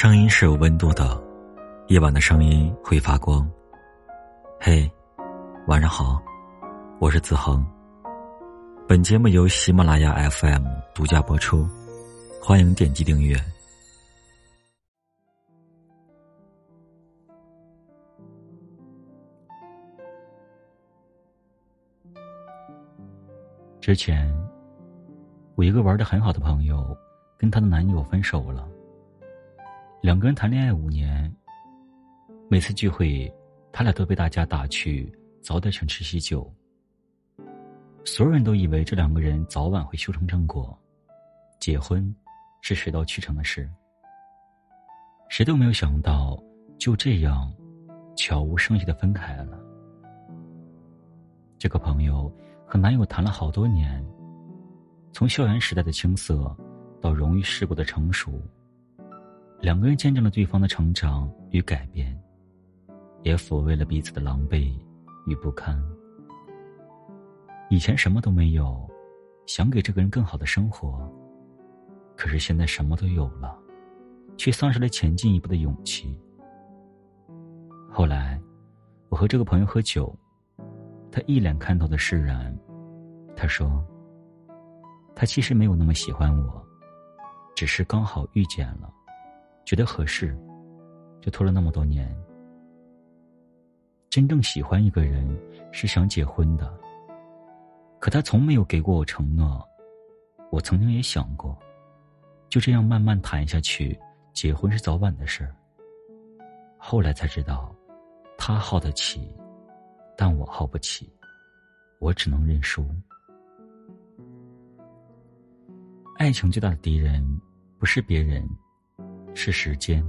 声音是有温度的，夜晚的声音会发光。嘿，晚上好，我是子恒。本节目由喜马拉雅 FM 独家播出，欢迎点击订阅。之前，我一个玩的很好的朋友，跟她的男友分手了。两个人谈恋爱五年，每次聚会，他俩都被大家打去早点请吃喜酒。所有人都以为这两个人早晚会修成正果，结婚是水到渠成的事。谁都没有想到，就这样悄无声息的分开了。这个朋友和男友谈了好多年，从校园时代的青涩，到荣誉世故的成熟。两个人见证了对方的成长与改变，也抚慰了彼此的狼狈与不堪。以前什么都没有，想给这个人更好的生活，可是现在什么都有了，却丧失了前进一步的勇气。后来，我和这个朋友喝酒，他一脸看透的释然。他说：“他其实没有那么喜欢我，只是刚好遇见了。”觉得合适，就拖了那么多年。真正喜欢一个人是想结婚的，可他从没有给过我承诺。我曾经也想过，就这样慢慢谈下去，结婚是早晚的事儿。后来才知道，他耗得起，但我耗不起，我只能认输。爱情最大的敌人，不是别人。是时间。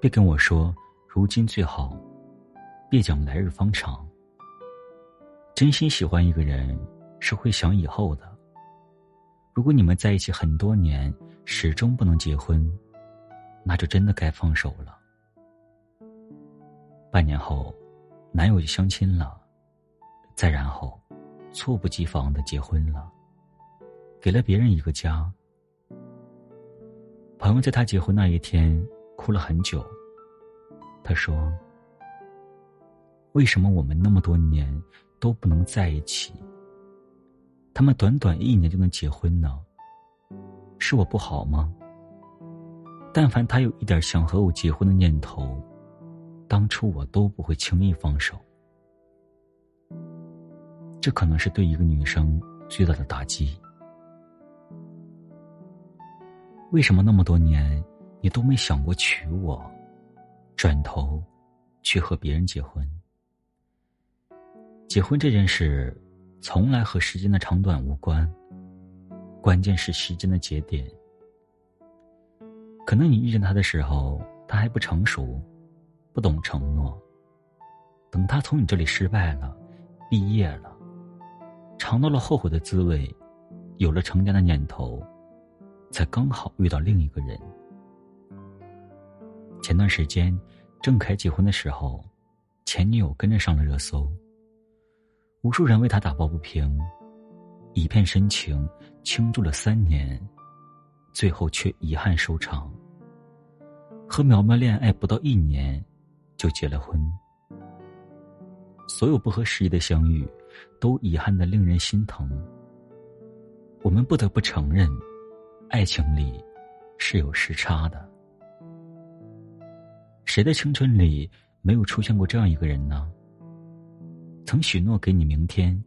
别跟我说如今最好，别讲来日方长。真心喜欢一个人是会想以后的。如果你们在一起很多年，始终不能结婚，那就真的该放手了。半年后，男友就相亲了，再然后，猝不及防的结婚了，给了别人一个家。朋友在他结婚那一天哭了很久。他说：“为什么我们那么多年都不能在一起？他们短短一年就能结婚呢？是我不好吗？但凡他有一点想和我结婚的念头，当初我都不会轻易放手。这可能是对一个女生最大的打击。”为什么那么多年，你都没想过娶我，转头去和别人结婚？结婚这件事，从来和时间的长短无关，关键是时间的节点。可能你遇见他的时候，他还不成熟，不懂承诺。等他从你这里失败了，毕业了，尝到了后悔的滋味，有了成家的念头。才刚好遇到另一个人。前段时间，郑恺结婚的时候，前女友跟着上了热搜。无数人为他打抱不平，一片深情倾注了三年，最后却遗憾收场。和苗苗恋爱不到一年，就结了婚。所有不合时宜的相遇，都遗憾的令人心疼。我们不得不承认。爱情里是有时差的。谁的青春里没有出现过这样一个人呢？曾许诺给你明天，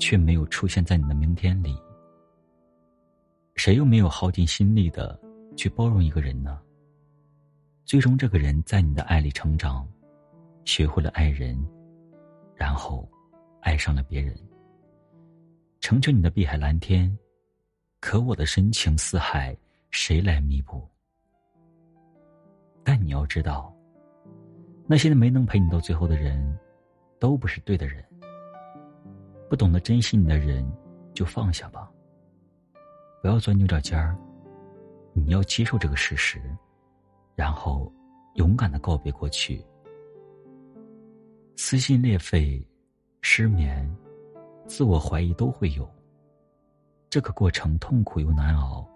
却没有出现在你的明天里。谁又没有耗尽心力的去包容一个人呢？最终，这个人在你的爱里成长，学会了爱人，然后爱上了别人，成全你的碧海蓝天。可我的深情似海，谁来弥补？但你要知道，那些没能陪你到最后的人，都不是对的人。不懂得珍惜你的人，就放下吧。不要钻牛角尖儿，你要接受这个事实，然后勇敢的告别过去。撕心裂肺、失眠、自我怀疑都会有。这个过程痛苦又难熬，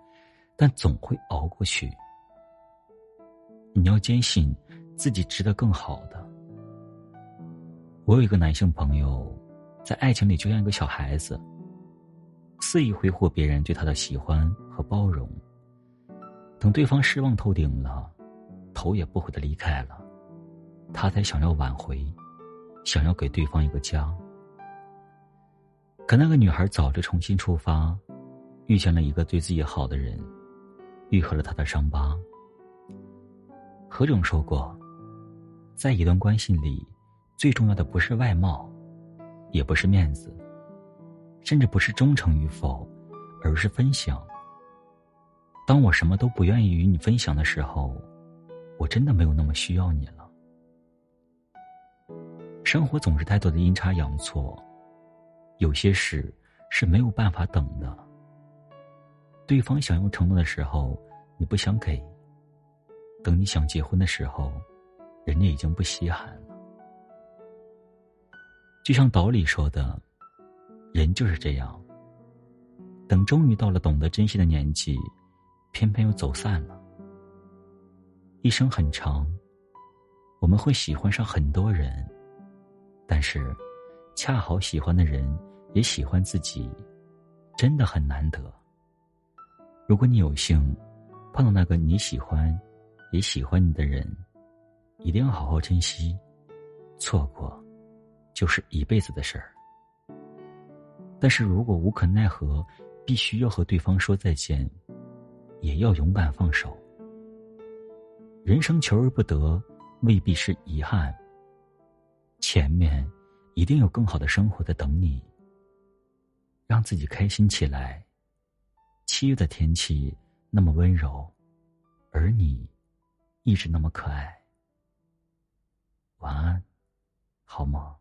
但总会熬过去。你要坚信自己值得更好的。我有一个男性朋友，在爱情里就像一个小孩子，肆意挥霍别人对他的喜欢和包容。等对方失望透顶了，头也不回的离开了，他才想要挽回，想要给对方一个家。可那个女孩早就重新出发，遇见了一个对自己好的人，愈合了他的伤疤。何炅说过，在一段关系里，最重要的不是外貌，也不是面子，甚至不是忠诚与否，而是分享。当我什么都不愿意与你分享的时候，我真的没有那么需要你了。生活总是太多的阴差阳错。有些事是没有办法等的。对方想要承诺的时候，你不想给；等你想结婚的时候，人家已经不稀罕了。就像岛里说的，人就是这样。等终于到了懂得珍惜的年纪，偏偏又走散了。一生很长，我们会喜欢上很多人，但是。恰好喜欢的人也喜欢自己，真的很难得。如果你有幸碰到那个你喜欢也喜欢你的人，一定要好好珍惜。错过，就是一辈子的事儿。但是如果无可奈何，必须要和对方说再见，也要勇敢放手。人生求而不得，未必是遗憾。前面。一定有更好的生活在等你。让自己开心起来。七月的天气那么温柔，而你一直那么可爱。晚安，好梦。